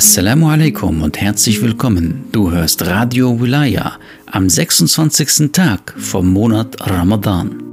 Assalamu alaikum und herzlich willkommen. Du hörst Radio Wilaya am 26. Tag vom Monat Ramadan.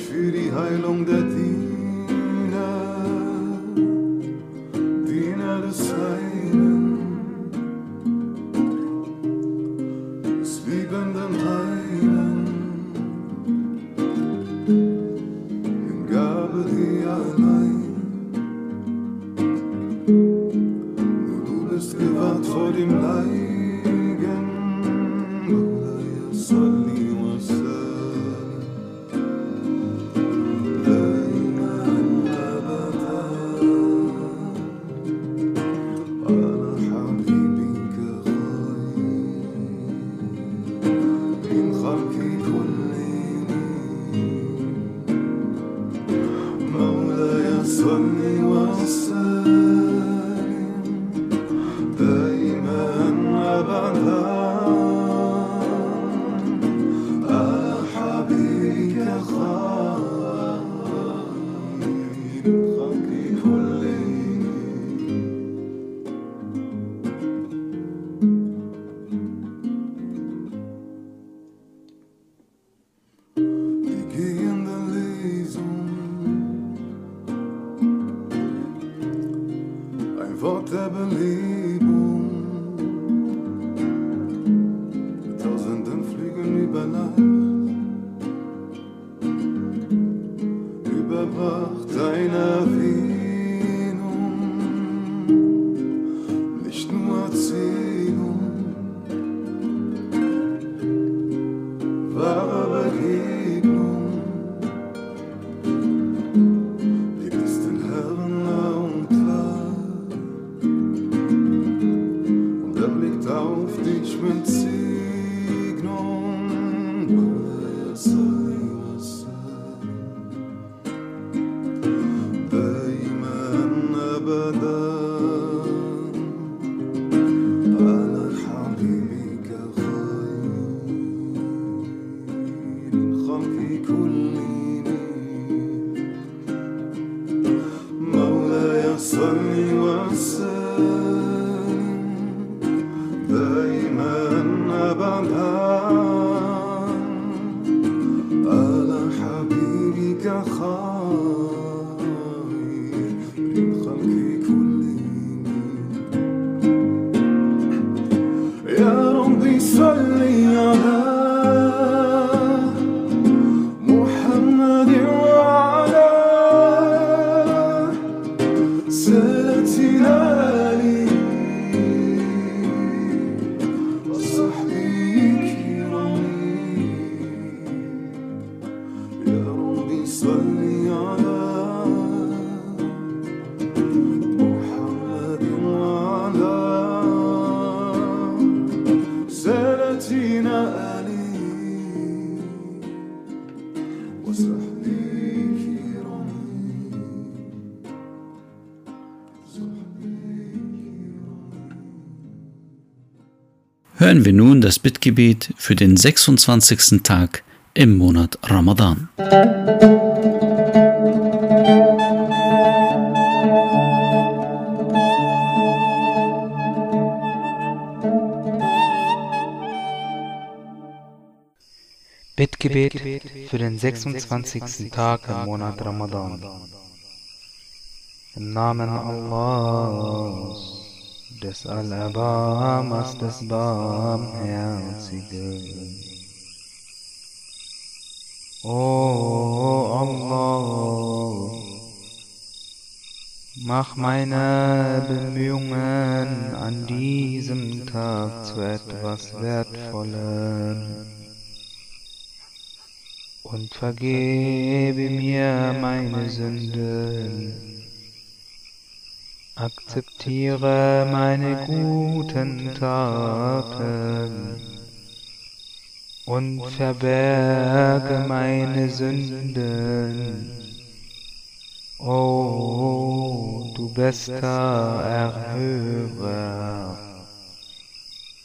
für die Heilung der Tiere. Hören wir nun das Bittgebet für den 26. Tag im Monat Ramadan. Bittgebet für den 26. Tag im Monat Ramadan. Im Namen Allahs, des Allerbarmers, des Barmherzigen. O Allah, mach meine Bemühungen an diesem Tag zu etwas Wertvollem und vergebe mir meine Sünden. Akzeptiere meine guten Taten und verberge meine Sünden. O du bester Erhörer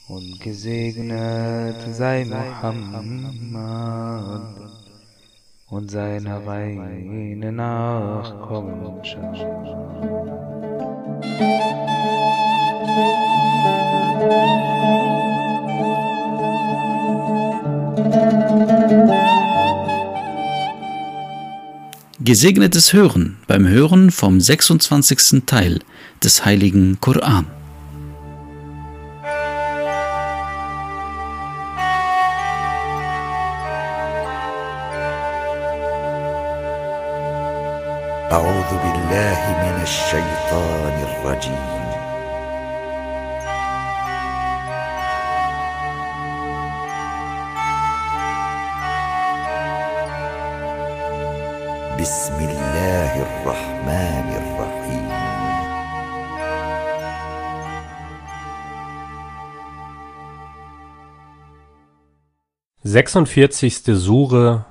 und gesegnet sei Muhammad und seine reine Nachkommenschaft. Gesegnetes Hören beim Hören vom 26. Teil des heiligen Koran. الشيطان الرجيم بسم الله الرحمن الرحيم 46. Sure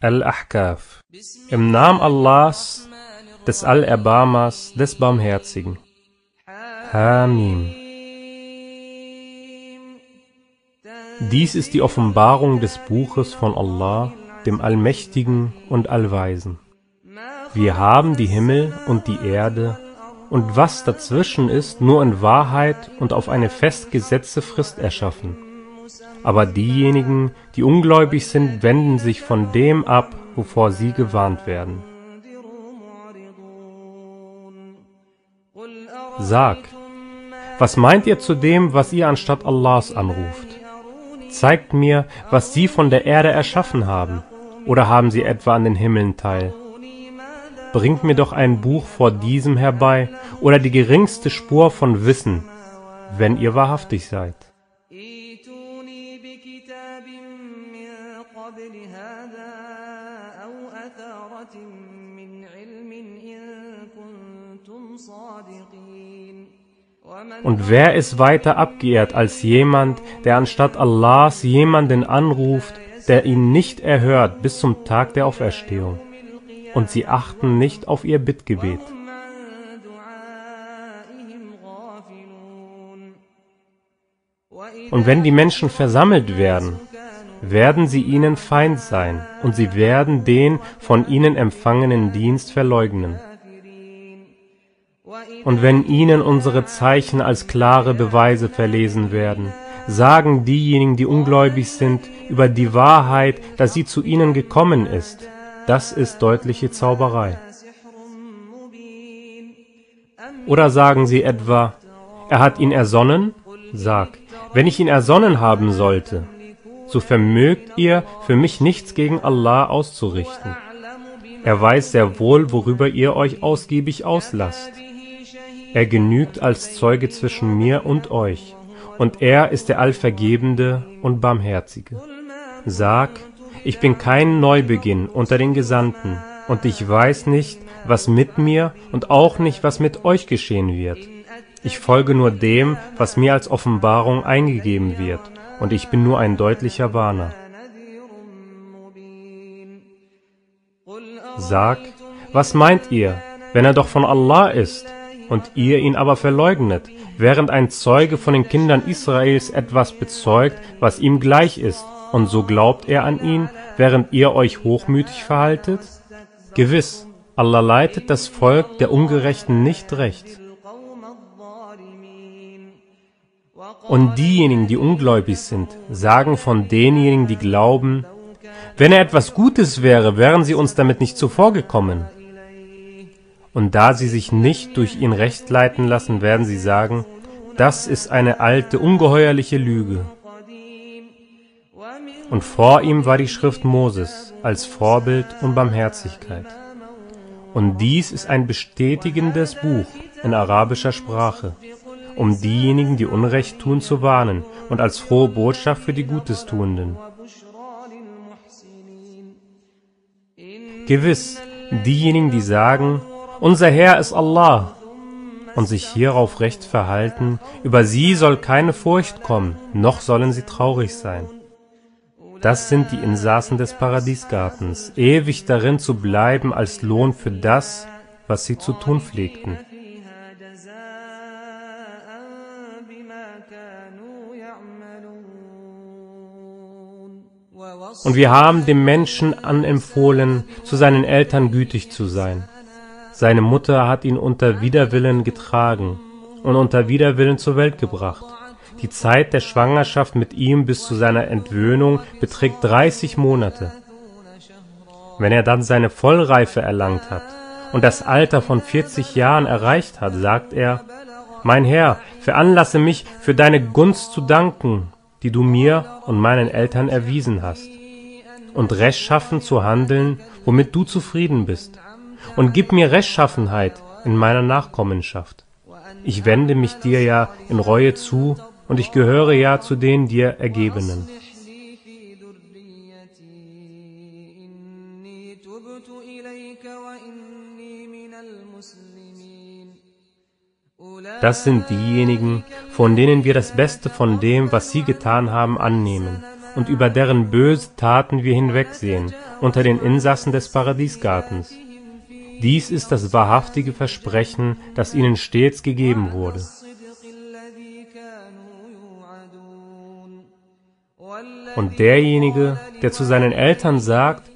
Al-Ahkaf Im Namen Allahs, des Allerbarmers, des Barmherzigen. Hamim. Dies ist die Offenbarung des Buches von Allah, dem Allmächtigen und Allweisen. Wir haben die Himmel und die Erde und was dazwischen ist, nur in Wahrheit und auf eine festgesetzte Frist erschaffen. Aber diejenigen, die ungläubig sind, wenden sich von dem ab, wovor sie gewarnt werden. Sag, was meint ihr zu dem, was ihr anstatt Allahs anruft? Zeigt mir, was sie von der Erde erschaffen haben, oder haben sie etwa an den Himmeln teil? Bringt mir doch ein Buch vor diesem herbei, oder die geringste Spur von Wissen, wenn ihr wahrhaftig seid. Und wer ist weiter abgeehrt als jemand, der anstatt Allahs jemanden anruft, der ihn nicht erhört bis zum Tag der Auferstehung? Und sie achten nicht auf ihr Bittgebet. Und wenn die Menschen versammelt werden, werden sie ihnen Feind sein, und sie werden den von ihnen empfangenen Dienst verleugnen. Und wenn ihnen unsere Zeichen als klare Beweise verlesen werden, sagen diejenigen, die ungläubig sind, über die Wahrheit, dass sie zu ihnen gekommen ist. Das ist deutliche Zauberei. Oder sagen sie etwa, er hat ihn ersonnen? Sag, wenn ich ihn ersonnen haben sollte, so vermögt ihr für mich nichts gegen Allah auszurichten. Er weiß sehr wohl, worüber ihr euch ausgiebig auslasst. Er genügt als Zeuge zwischen mir und euch, und er ist der Allvergebende und Barmherzige. Sag, ich bin kein Neubeginn unter den Gesandten, und ich weiß nicht, was mit mir und auch nicht, was mit euch geschehen wird. Ich folge nur dem, was mir als Offenbarung eingegeben wird, und ich bin nur ein deutlicher Warner. Sag, was meint ihr, wenn er doch von Allah ist? und ihr ihn aber verleugnet, während ein Zeuge von den Kindern Israels etwas bezeugt, was ihm gleich ist, und so glaubt er an ihn, während ihr euch hochmütig verhaltet? Gewiss, Allah leitet das Volk der Ungerechten nicht recht. Und diejenigen, die ungläubig sind, sagen von denjenigen, die glauben, wenn er etwas Gutes wäre, wären sie uns damit nicht zuvorgekommen. Und da sie sich nicht durch ihn recht leiten lassen, werden sie sagen, das ist eine alte, ungeheuerliche Lüge. Und vor ihm war die Schrift Moses als Vorbild und Barmherzigkeit. Und dies ist ein bestätigendes Buch in arabischer Sprache, um diejenigen, die Unrecht tun, zu warnen und als frohe Botschaft für die Gutestuenden. Gewiss, diejenigen, die sagen, unser Herr ist Allah. Und sich hierauf recht verhalten, über sie soll keine Furcht kommen, noch sollen sie traurig sein. Das sind die Insassen des Paradiesgartens, ewig darin zu bleiben als Lohn für das, was sie zu tun pflegten. Und wir haben dem Menschen anempfohlen, zu seinen Eltern gütig zu sein. Seine Mutter hat ihn unter Widerwillen getragen und unter Widerwillen zur Welt gebracht. Die Zeit der Schwangerschaft mit ihm bis zu seiner Entwöhnung beträgt 30 Monate. Wenn er dann seine Vollreife erlangt hat und das Alter von 40 Jahren erreicht hat, sagt er, Mein Herr, veranlasse mich für deine Gunst zu danken, die du mir und meinen Eltern erwiesen hast, und rechtschaffen zu handeln, womit du zufrieden bist, und gib mir Rechtschaffenheit in meiner Nachkommenschaft. Ich wende mich dir ja in Reue zu, und ich gehöre ja zu den dir Ergebenen. Das sind diejenigen, von denen wir das Beste von dem, was sie getan haben, annehmen und über deren böse Taten wir hinwegsehen unter den Insassen des Paradiesgartens. Dies ist das wahrhaftige Versprechen, das ihnen stets gegeben wurde. Und derjenige, der zu seinen Eltern sagt,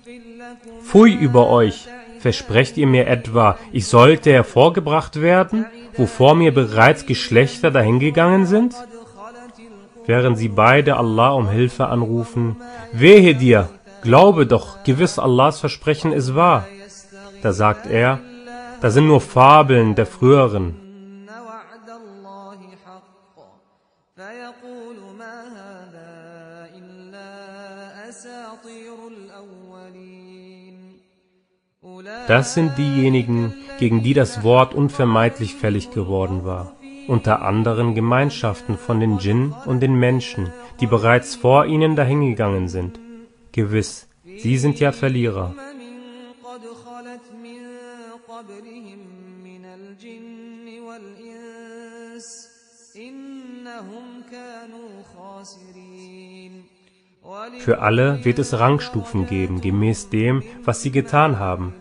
Pfui über euch, versprecht ihr mir etwa, ich sollte hervorgebracht werden, wovor mir bereits Geschlechter dahingegangen sind? Während sie beide Allah um Hilfe anrufen, wehe dir, glaube doch, gewiss Allahs Versprechen ist wahr. Da sagt er, das sind nur Fabeln der Früheren. Das sind diejenigen, gegen die das Wort unvermeidlich fällig geworden war, unter anderen Gemeinschaften von den Djinn und den Menschen, die bereits vor ihnen dahingegangen sind. Gewiss, sie sind ja Verlierer. Für alle wird es Rangstufen geben, gemäß dem, was sie getan haben,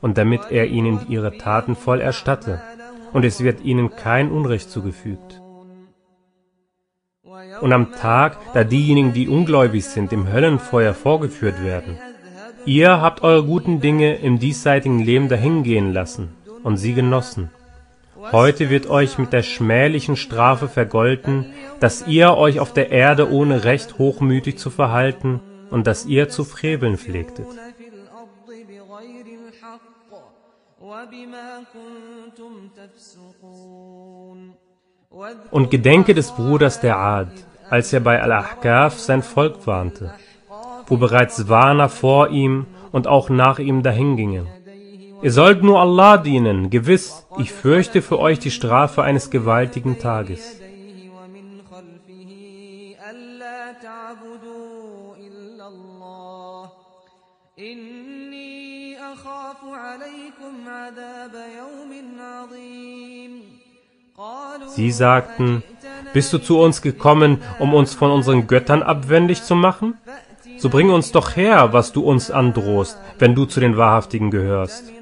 und damit er ihnen ihre Taten voll erstatte, und es wird ihnen kein Unrecht zugefügt. Und am Tag, da diejenigen, die ungläubig sind, im Höllenfeuer vorgeführt werden, ihr habt eure guten Dinge im diesseitigen Leben dahingehen lassen und sie genossen. Heute wird euch mit der schmählichen Strafe vergolten, dass ihr euch auf der Erde ohne Recht hochmütig zu verhalten und dass ihr zu freveln pflegtet. Und gedenke des Bruders der Ad, als er bei Al-Ahkaf sein Volk warnte, wo bereits Warner vor ihm und auch nach ihm dahingingen. Ihr sollt nur Allah dienen, gewiss, ich fürchte für euch die Strafe eines gewaltigen Tages. Sie sagten, bist du zu uns gekommen, um uns von unseren Göttern abwendig zu machen? So bring uns doch her, was du uns androhst, wenn du zu den Wahrhaftigen gehörst.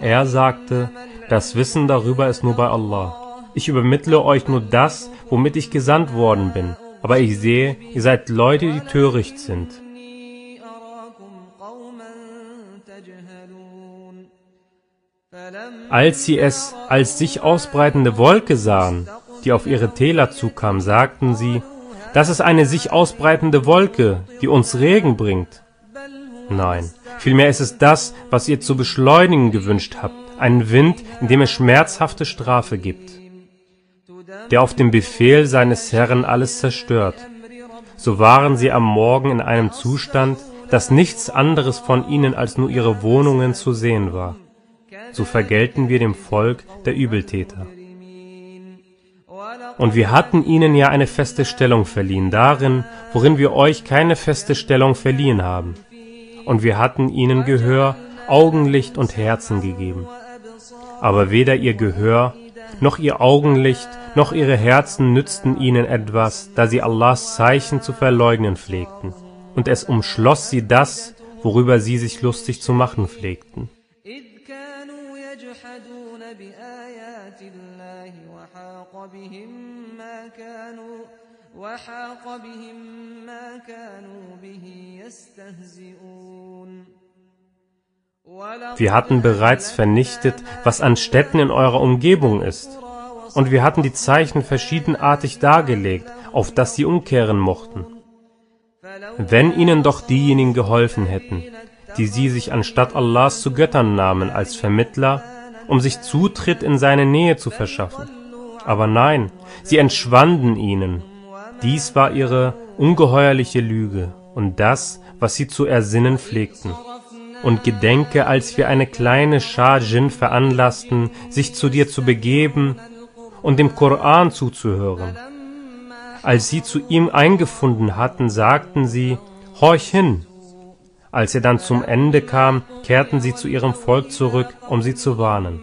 Er sagte, das Wissen darüber ist nur bei Allah. Ich übermittle euch nur das, womit ich gesandt worden bin, aber ich sehe, ihr seid Leute, die töricht sind. Als sie es als sich ausbreitende Wolke sahen, die auf ihre Täler zukam, sagten sie, das ist eine sich ausbreitende Wolke, die uns Regen bringt. Nein, vielmehr ist es das, was ihr zu beschleunigen gewünscht habt, einen Wind, in dem es schmerzhafte Strafe gibt, der auf dem Befehl seines Herrn alles zerstört. So waren sie am Morgen in einem Zustand, dass nichts anderes von ihnen als nur ihre Wohnungen zu sehen war. So vergelten wir dem Volk der Übeltäter. Und wir hatten ihnen ja eine feste Stellung verliehen, darin, worin wir euch keine feste Stellung verliehen haben. Und wir hatten ihnen Gehör, Augenlicht und Herzen gegeben. Aber weder ihr Gehör, noch ihr Augenlicht, noch ihre Herzen nützten ihnen etwas, da sie Allahs Zeichen zu verleugnen pflegten. Und es umschloss sie das, worüber sie sich lustig zu machen pflegten. إذ كانوا يجحدون بآيات الله وحاق بهم ما كانوا وحاق بهم ما كانوا به يستهزئون Wir hatten bereits vernichtet, was an Städten in eurer Umgebung ist. Und wir hatten die Zeichen verschiedenartig dargelegt, auf dass sie umkehren mochten. Wenn ihnen doch diejenigen geholfen hätten, die sie sich anstatt Allahs zu Göttern nahmen als Vermittler, um sich Zutritt in seine Nähe zu verschaffen. Aber nein, sie entschwanden ihnen. dies war ihre ungeheuerliche Lüge und das, was sie zu ersinnen pflegten. Und gedenke, als wir eine kleine Schar Djinn veranlassten, sich zu dir zu begeben und dem Koran zuzuhören. Als sie zu ihm eingefunden hatten, sagten sie, Horch hin! Als er dann zum Ende kam, kehrten sie zu ihrem Volk zurück, um sie zu warnen.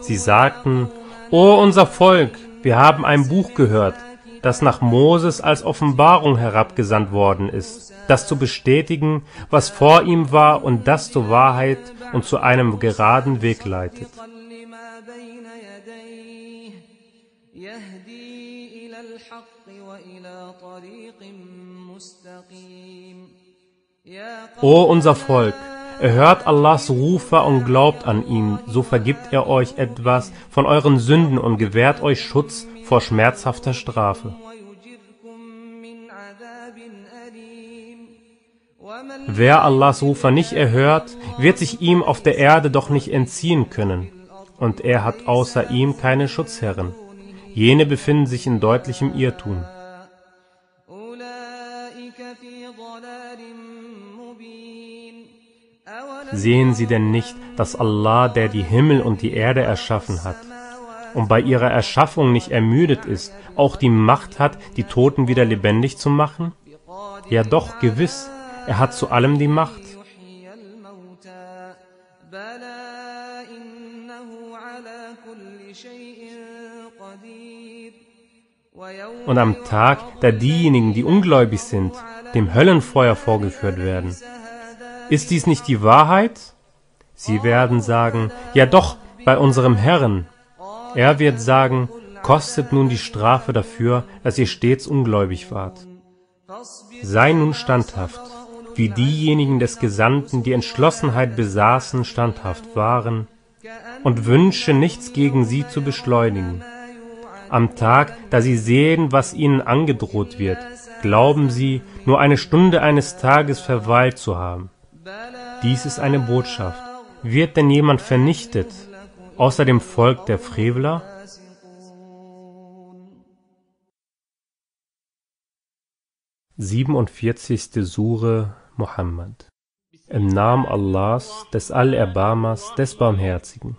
Sie sagten, O unser Volk, wir haben ein Buch gehört, das nach Moses als Offenbarung herabgesandt worden ist, das zu bestätigen, was vor ihm war und das zur Wahrheit und zu einem geraden Weg leitet. O unser Volk, Ihr hört Allahs Rufer und glaubt an ihn, so vergibt er euch etwas von euren Sünden und gewährt euch Schutz vor schmerzhafter Strafe. Wer Allahs Rufer nicht erhört, wird sich ihm auf der Erde doch nicht entziehen können, und er hat außer ihm keine Schutzherren. Jene befinden sich in deutlichem Irrtum. Sehen Sie denn nicht, dass Allah, der die Himmel und die Erde erschaffen hat und bei ihrer Erschaffung nicht ermüdet ist, auch die Macht hat, die Toten wieder lebendig zu machen? Ja doch, gewiss, er hat zu allem die Macht. Und am Tag, da diejenigen, die ungläubig sind, dem Höllenfeuer vorgeführt werden, ist dies nicht die Wahrheit? Sie werden sagen, ja doch, bei unserem Herrn. Er wird sagen, kostet nun die Strafe dafür, dass ihr stets ungläubig wart. Sei nun standhaft, wie diejenigen des Gesandten, die Entschlossenheit besaßen, standhaft waren, und wünsche nichts gegen sie zu beschleunigen. Am Tag, da sie sehen, was ihnen angedroht wird, glauben sie, nur eine Stunde eines Tages verweilt zu haben. Dies ist eine Botschaft. Wird denn jemand vernichtet, außer dem Volk der Frevler? Siebenundvierzigste Sure Muhammad Im Namen Allahs, des Allerbarmers, des Barmherzigen.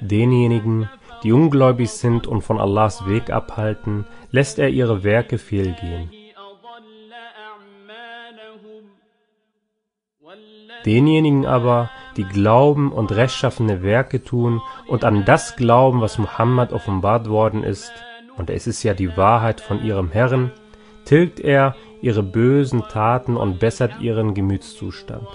Denjenigen, die ungläubig sind und von Allahs Weg abhalten, lässt er ihre Werke fehlgehen. Denjenigen aber, die glauben und rechtschaffene Werke tun und an das glauben, was Muhammad offenbart worden ist, und es ist ja die Wahrheit von ihrem Herrn, tilgt er ihre bösen Taten und bessert ihren Gemütszustand.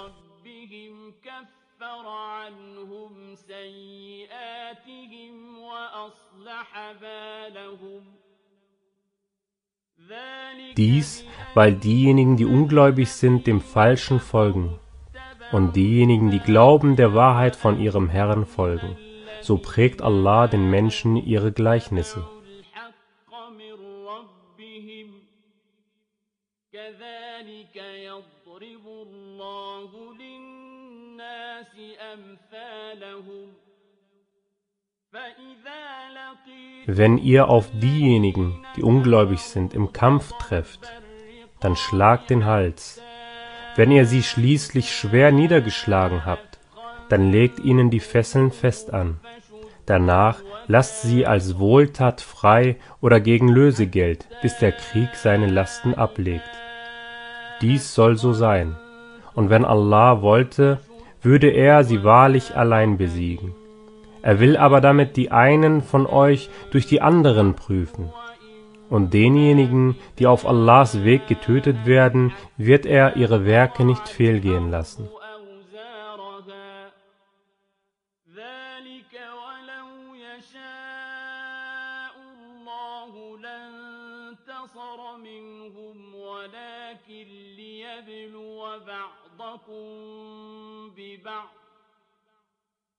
Dies, weil diejenigen, die ungläubig sind, dem Falschen folgen und diejenigen, die glauben, der Wahrheit von ihrem Herrn folgen. So prägt Allah den Menschen ihre Gleichnisse. Wenn ihr auf diejenigen, die ungläubig sind, im Kampf trefft, dann schlagt den Hals. Wenn ihr sie schließlich schwer niedergeschlagen habt, dann legt ihnen die Fesseln fest an. Danach lasst sie als Wohltat frei oder gegen Lösegeld, bis der Krieg seine Lasten ablegt. Dies soll so sein. Und wenn Allah wollte, würde er sie wahrlich allein besiegen. Er will aber damit die einen von euch durch die anderen prüfen. Und denjenigen, die auf Allahs Weg getötet werden, wird er ihre Werke nicht fehlgehen lassen.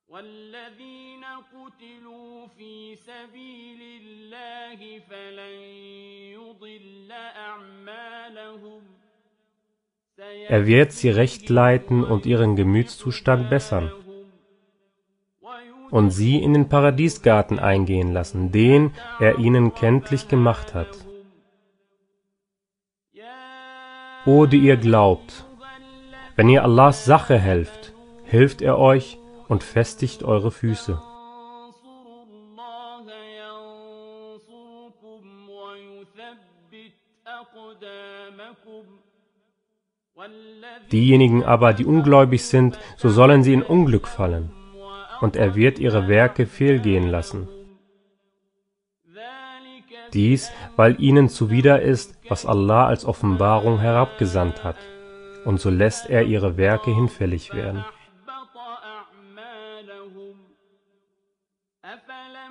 والذين قتلوا في سبيل الله فلن يضل أعمالهم Er wird sie recht leiten und ihren Gemütszustand bessern und sie in den Paradiesgarten eingehen lassen, den er ihnen kenntlich gemacht hat. O die ihr glaubt, wenn ihr Allahs Sache helft, hilft er euch und festigt eure Füße. Diejenigen aber, die ungläubig sind, so sollen sie in Unglück fallen, und er wird ihre Werke fehlgehen lassen. Dies, weil ihnen zuwider ist, was Allah als Offenbarung herabgesandt hat, und so lässt er ihre Werke hinfällig werden.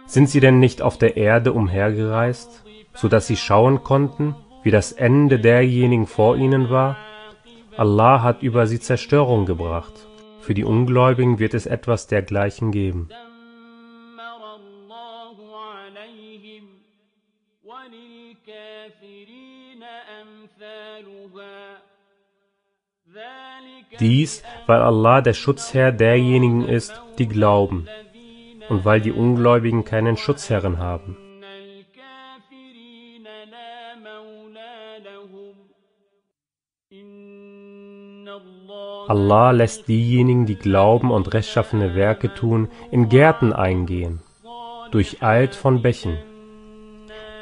Sind sie denn nicht auf der Erde umhergereist, so dass sie schauen konnten, wie das Ende derjenigen vor ihnen war? Allah hat über sie Zerstörung gebracht. Für die Ungläubigen wird es etwas dergleichen geben. Dies, weil Allah der Schutzherr derjenigen ist, die glauben und weil die Ungläubigen keinen Schutzherren haben. Allah lässt diejenigen, die glauben und rechtschaffene Werke tun, in Gärten eingehen, durcheilt von Bächen.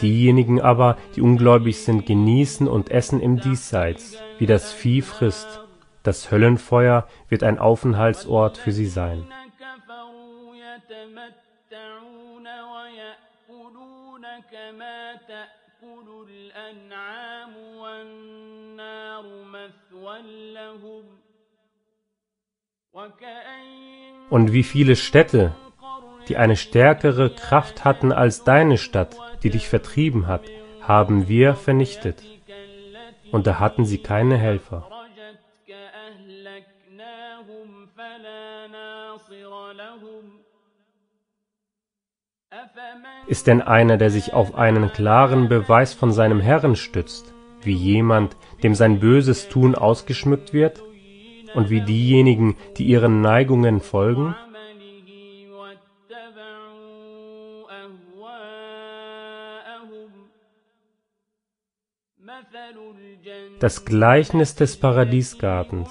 Diejenigen aber, die ungläubig sind, genießen und essen im Diesseits, wie das Vieh frisst. Das Höllenfeuer wird ein Aufenthaltsort für sie sein. كما تأكل الأنعام والنار مثوى لهم Und wie viele Städte, die eine stärkere Kraft hatten als deine Stadt, die dich vertrieben hat, haben wir vernichtet. Und da hatten sie keine Helfer. Ist denn einer, der sich auf einen klaren Beweis von seinem Herrn stützt, wie jemand, dem sein böses Tun ausgeschmückt wird, und wie diejenigen, die ihren Neigungen folgen? Das Gleichnis des Paradiesgartens,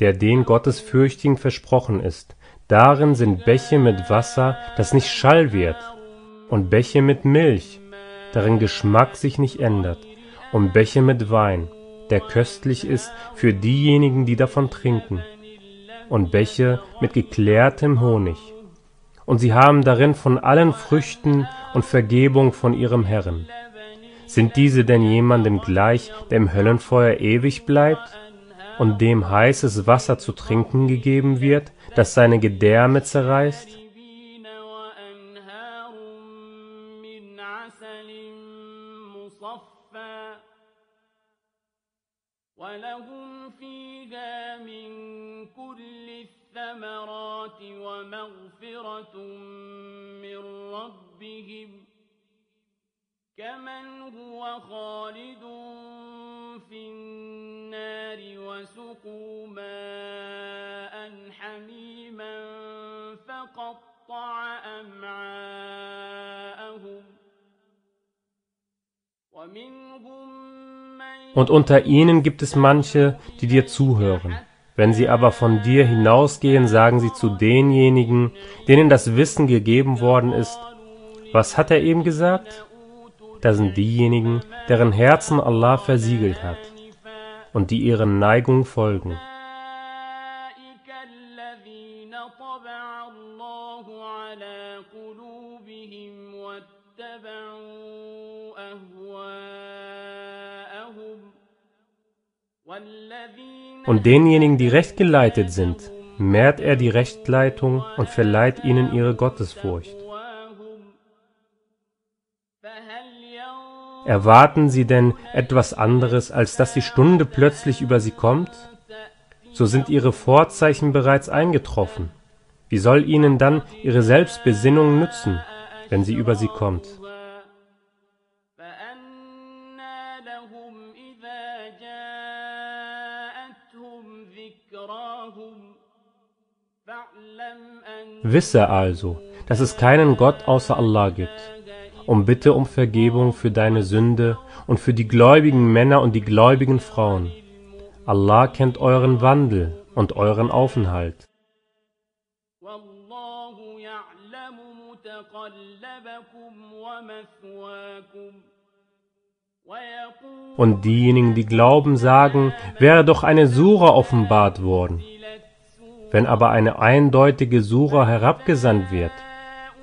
der den Gottesfürchtigen versprochen ist, Darin sind Bäche mit Wasser, das nicht schall wird, und Bäche mit Milch, deren Geschmack sich nicht ändert, und Bäche mit Wein, der köstlich ist für diejenigen, die davon trinken, und Bäche mit geklärtem Honig. Und sie haben darin von allen Früchten und Vergebung von ihrem Herrn. Sind diese denn jemandem gleich, der im Höllenfeuer ewig bleibt und dem heißes Wasser zu trinken gegeben wird, das seine Gedärme zerreißt? شاربين وأنهار من عسل مصفى ولهم فيها من كل الثمرات ومغفرة من ربهم كمن هو خالد في النار وسقوا ماء حميما فقطع أمعاءهم ومنهم من Und unter ihnen gibt es manche, die dir zuhören. Wenn sie aber von dir hinausgehen, sagen sie zu denjenigen, denen das Wissen gegeben worden ist, was hat er eben gesagt? Da sind diejenigen, deren Herzen Allah versiegelt hat und die ihren Neigungen folgen. Und denjenigen, die recht geleitet sind, mehrt er die Rechtleitung und verleiht ihnen ihre Gottesfurcht. Erwarten sie denn etwas anderes, als dass die Stunde plötzlich über sie kommt? So sind ihre Vorzeichen bereits eingetroffen. Wie soll ihnen dann ihre Selbstbesinnung nützen, wenn sie über sie kommt? Wisse also, dass es keinen Gott außer Allah gibt und bitte um Vergebung für deine Sünde und für die gläubigen Männer und die gläubigen Frauen. Allah kennt euren Wandel und euren Aufenthalt. Und diejenigen, die glauben, sagen, wäre doch eine Sura offenbart worden. Wenn aber eine eindeutige Sura herabgesandt wird,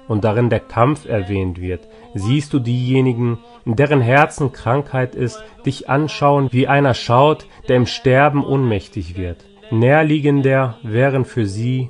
und darin der Kampf erwähnt wird, siehst du diejenigen, in deren Herzen Krankheit ist, dich anschauen, wie einer schaut, der im Sterben ohnmächtig wird. Näherliegender wären für sie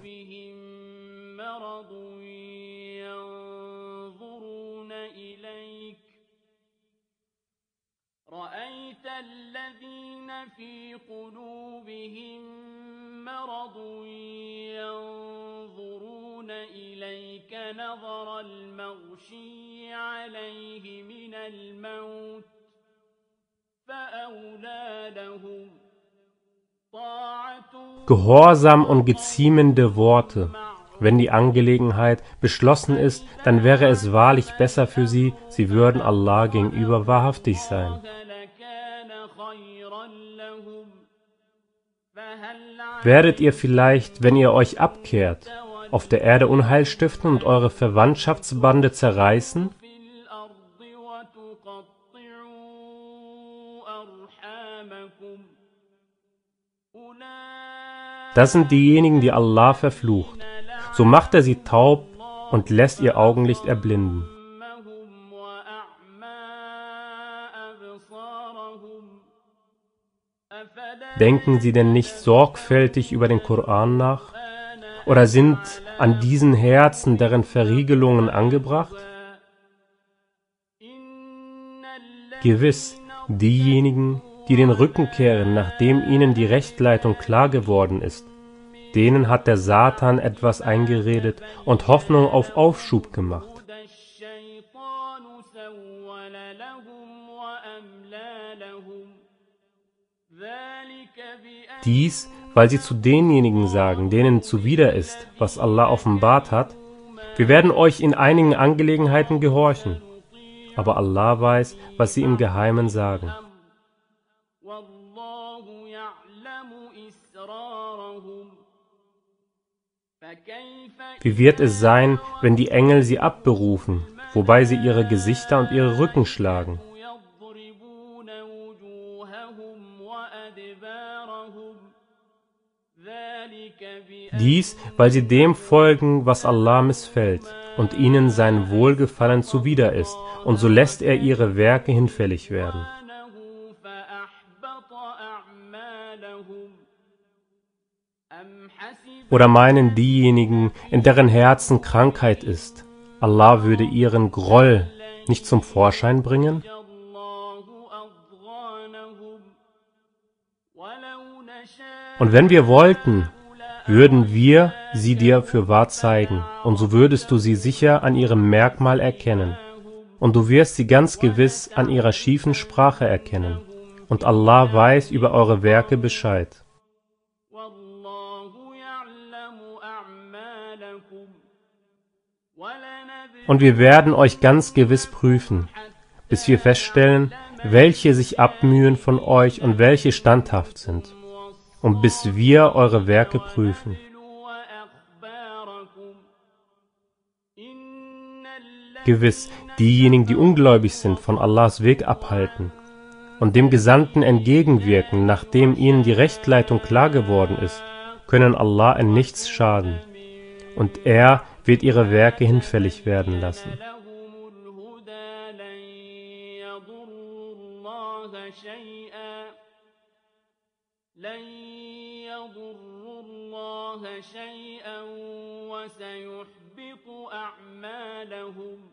المغشي عليه من الموت فأولى لهم طاعة Gehorsam und geziemende Worte. Wenn die Angelegenheit beschlossen ist, dann wäre es wahrlich besser für sie, sie würden Allah gegenüber wahrhaftig sein. لكان خيرا لهم فهل Werdet ihr vielleicht, wenn ihr euch abkehrt, auf der Erde Unheil stiften und eure Verwandtschaftsbande zerreißen? Das sind diejenigen, die Allah verflucht. So macht er sie taub und lässt ihr Augenlicht erblinden. Denken sie denn nicht sorgfältig über den Koran nach? Oder sind an diesen Herzen deren Verriegelungen angebracht? Gewiss, diejenigen, die den Rücken kehren, nachdem ihnen die Rechtleitung klar geworden ist, denen hat der Satan etwas eingeredet und Hoffnung auf Aufschub gemacht. Dies weil sie zu denjenigen sagen, denen zuwider ist, was Allah offenbart hat, wir werden euch in einigen Angelegenheiten gehorchen, aber Allah weiß, was sie im Geheimen sagen. Wie wird es sein, wenn die Engel sie abberufen, wobei sie ihre Gesichter und ihre Rücken schlagen? Dies, weil sie dem folgen, was Allah missfällt und ihnen sein Wohlgefallen zuwider ist, und so lässt er ihre Werke hinfällig werden. Oder meinen diejenigen, in deren Herzen Krankheit ist, Allah würde ihren Groll nicht zum Vorschein bringen? Und wenn wir wollten, würden wir sie dir für wahr zeigen, und so würdest du sie sicher an ihrem Merkmal erkennen. Und du wirst sie ganz gewiss an ihrer schiefen Sprache erkennen. Und Allah weiß über eure Werke Bescheid. Und wir werden euch ganz gewiss prüfen, bis wir feststellen, welche sich abmühen von euch und welche standhaft sind und bis wir eure Werke prüfen. Gewiss, diejenigen, die ungläubig sind, von Allahs Weg abhalten und dem Gesandten entgegenwirken, nachdem ihnen die Rechtleitung klar geworden ist, können Allah in nichts schaden, und er wird ihre Werke hinfällig werden lassen. لهم الهدى لن يضروا الله شيئا لن يضروا الله شيئا وسيحبط أعمالهم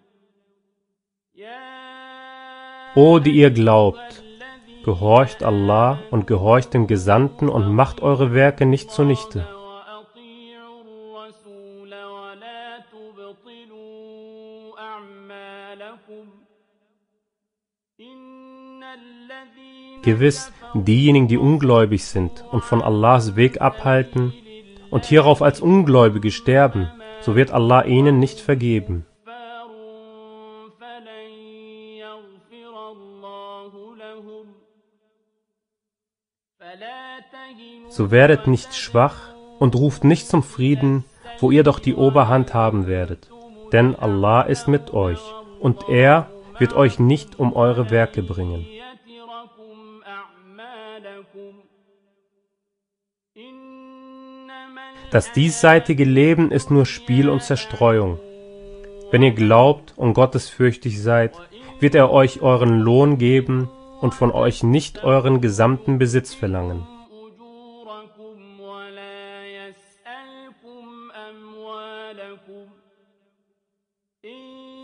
يا O, die ihr glaubt, gehorcht Allah und gehorcht dem Gesandten und macht eure Werke nicht zunichte. وأطيعوا الرسول ولا تبطلوا أعمالكم إن الذين Gewiss, Diejenigen, die ungläubig sind und von Allahs Weg abhalten und hierauf als Ungläubige sterben, so wird Allah ihnen nicht vergeben. So werdet nicht schwach und ruft nicht zum Frieden, wo ihr doch die Oberhand haben werdet, denn Allah ist mit euch, und er wird euch nicht um eure Werke bringen. Das diesseitige Leben ist nur Spiel und Zerstreuung. Wenn ihr glaubt und gottesfürchtig seid, wird er euch euren Lohn geben und von euch nicht euren gesamten Besitz verlangen.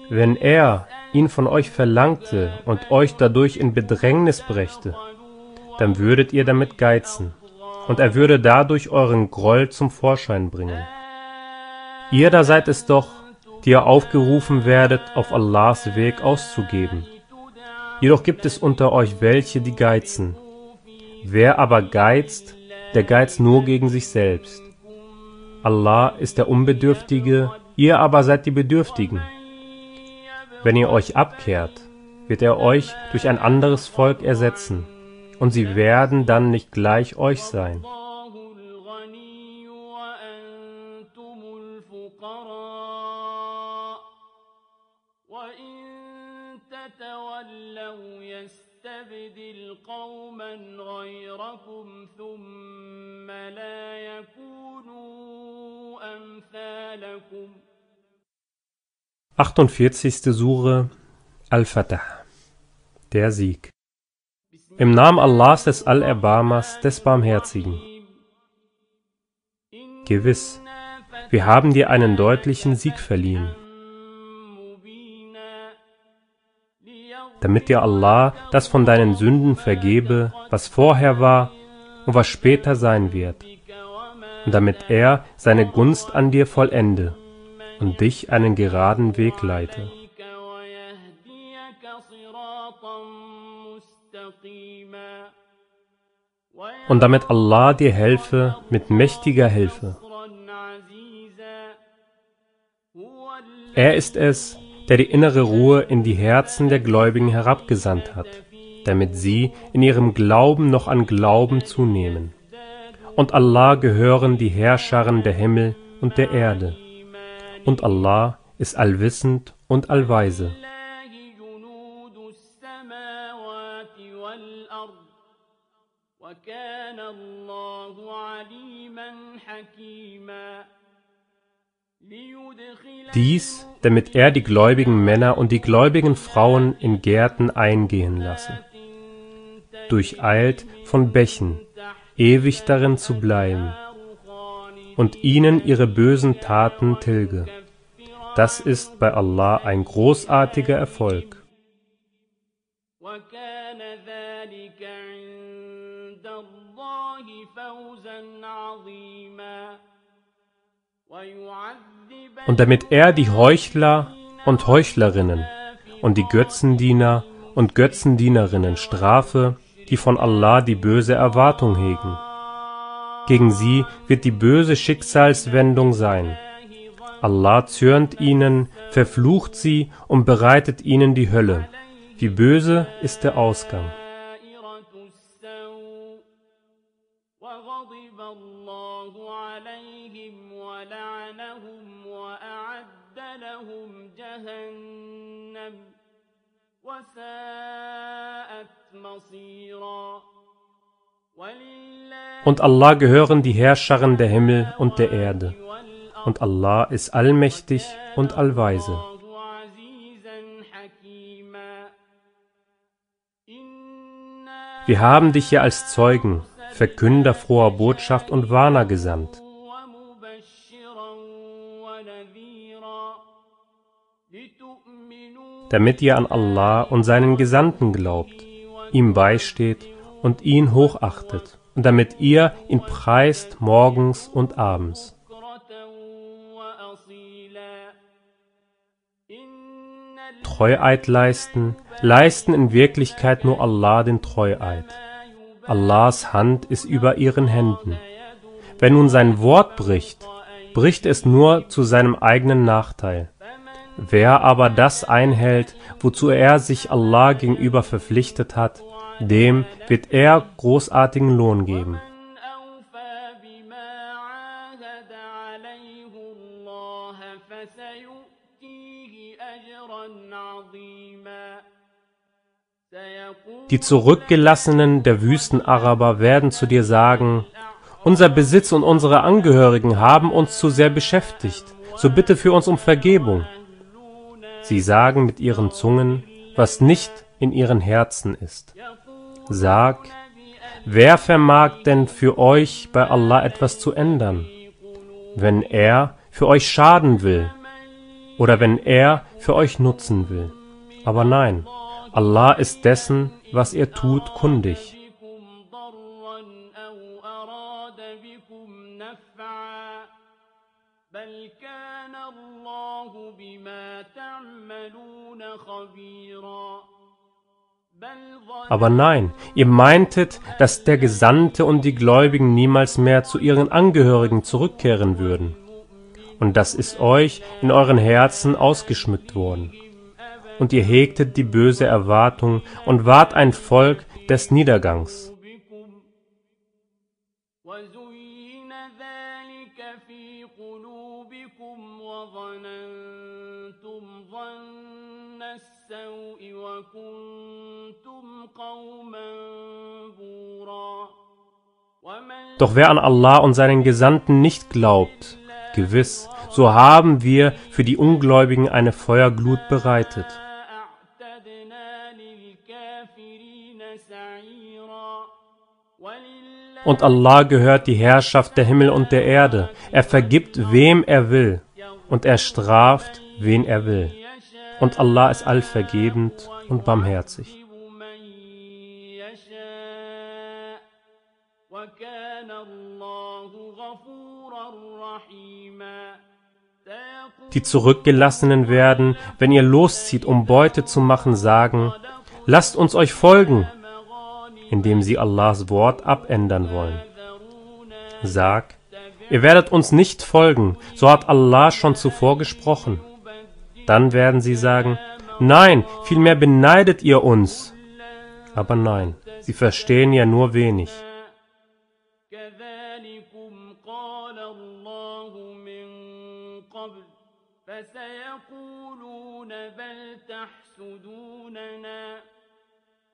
Wenn er ihn von euch verlangte und euch dadurch in Bedrängnis brächte, dann würdet ihr damit geizen und er würde dadurch euren Groll zum Vorschein bringen. Ihr da seid es doch, die ihr aufgerufen werdet, auf Allahs Weg auszugeben. Jedoch gibt es unter euch welche, die geizen. Wer aber geizt, der geizt nur gegen sich selbst. Allah ist der Unbedürftige, ihr aber seid die Bedürftigen. Wenn ihr euch abkehrt, wird er euch durch ein anderes Volk ersetzen, und sie werden dann nicht gleich euch sein. Achtundvierzigste Sure Al-Fatah Der Sieg im Namen Allahs des Allerbarmers, des Barmherzigen. Gewiss, wir haben dir einen deutlichen Sieg verliehen, damit dir Allah das von deinen Sünden vergebe, was vorher war und was später sein wird, und damit er seine Gunst an dir vollende und dich einen geraden Weg leite. und damit Allah dir helfe mit mächtiger Hilfe. Er ist es, der die innere Ruhe in die Herzen der Gläubigen herabgesandt hat, damit sie in ihrem Glauben noch an Glauben zunehmen. Und Allah gehören die Herrscharen der Himmel und der Erde. Und Allah ist allwissend und allweise. Dies, damit er die gläubigen Männer und die gläubigen Frauen in Gärten eingehen lasse, durcheilt von Bächen, ewig darin zu bleiben, und ihnen ihre bösen Taten tilge. Das ist bei Allah ein großartiger Erfolg. Und damit er die Heuchler und Heuchlerinnen und die Götzendiener und Götzendienerinnen strafe, die von Allah die böse Erwartung hegen. Gegen sie wird die böse Schicksalswendung sein. Allah zürnt ihnen, verflucht sie und bereitet ihnen die Hölle. Wie böse ist der Ausgang. لهم جهنم وساءت مصيرا ولله Und Allah gehören die Herrscherin der Himmel und der Erde. Und Allah ist allmächtig und allweise. الله عزيزا حكيما إنا Wir haben dich ja als Zeugen, Verkünder froher Botschaft und Warner gesandt. damit ihr an Allah und seinen Gesandten glaubt, ihm beisteht und ihn hochachtet, und damit ihr ihn preist morgens und abends. Treueid leisten, leisten in Wirklichkeit nur Allah den Treueid. Allahs Hand ist über ihren Händen. Wenn nun sein Wort bricht, bricht es nur zu seinem eigenen Nachteil. Wer aber das einhält, wozu er sich Allah gegenüber verpflichtet hat, dem wird er großartigen Lohn geben. Die Zurückgelassenen der Wüstenaraber werden zu dir sagen, unser Besitz und unsere Angehörigen haben uns zu sehr beschäftigt, so bitte für uns um Vergebung. Sie sagen mit ihren Zungen, was nicht in ihren Herzen ist. Sag, wer vermag denn für euch bei Allah etwas zu ändern, wenn er für euch schaden will oder wenn er für euch nutzen will? Aber nein, Allah ist dessen, was ihr tut, kundig. Aber nein, ihr meintet, dass der Gesandte und die Gläubigen niemals mehr zu ihren Angehörigen zurückkehren würden. Und das ist euch in euren Herzen ausgeschmückt worden. Und ihr hegtet die böse Erwartung und wart ein Volk des Niedergangs. Doch wer an Allah und seinen Gesandten nicht glaubt, gewiss, so haben wir für die Ungläubigen eine Feuerglut bereitet. Und Allah gehört die Herrschaft der Himmel und der Erde. Er vergibt, wem er will, und er straft, wen er will. Und Allah ist allvergebend, und barmherzig. Die Zurückgelassenen werden, wenn ihr loszieht, um Beute zu machen, sagen, lasst uns euch folgen, indem sie Allahs Wort abändern wollen. Sag, ihr werdet uns nicht folgen, so hat Allah schon zuvor gesprochen. Dann werden sie sagen, nein, vielmehr beneidet ihr uns. Aber nein, sie verstehen ja nur wenig. كذلكم قال الله من قبل فسيقولون بل تحسدوننا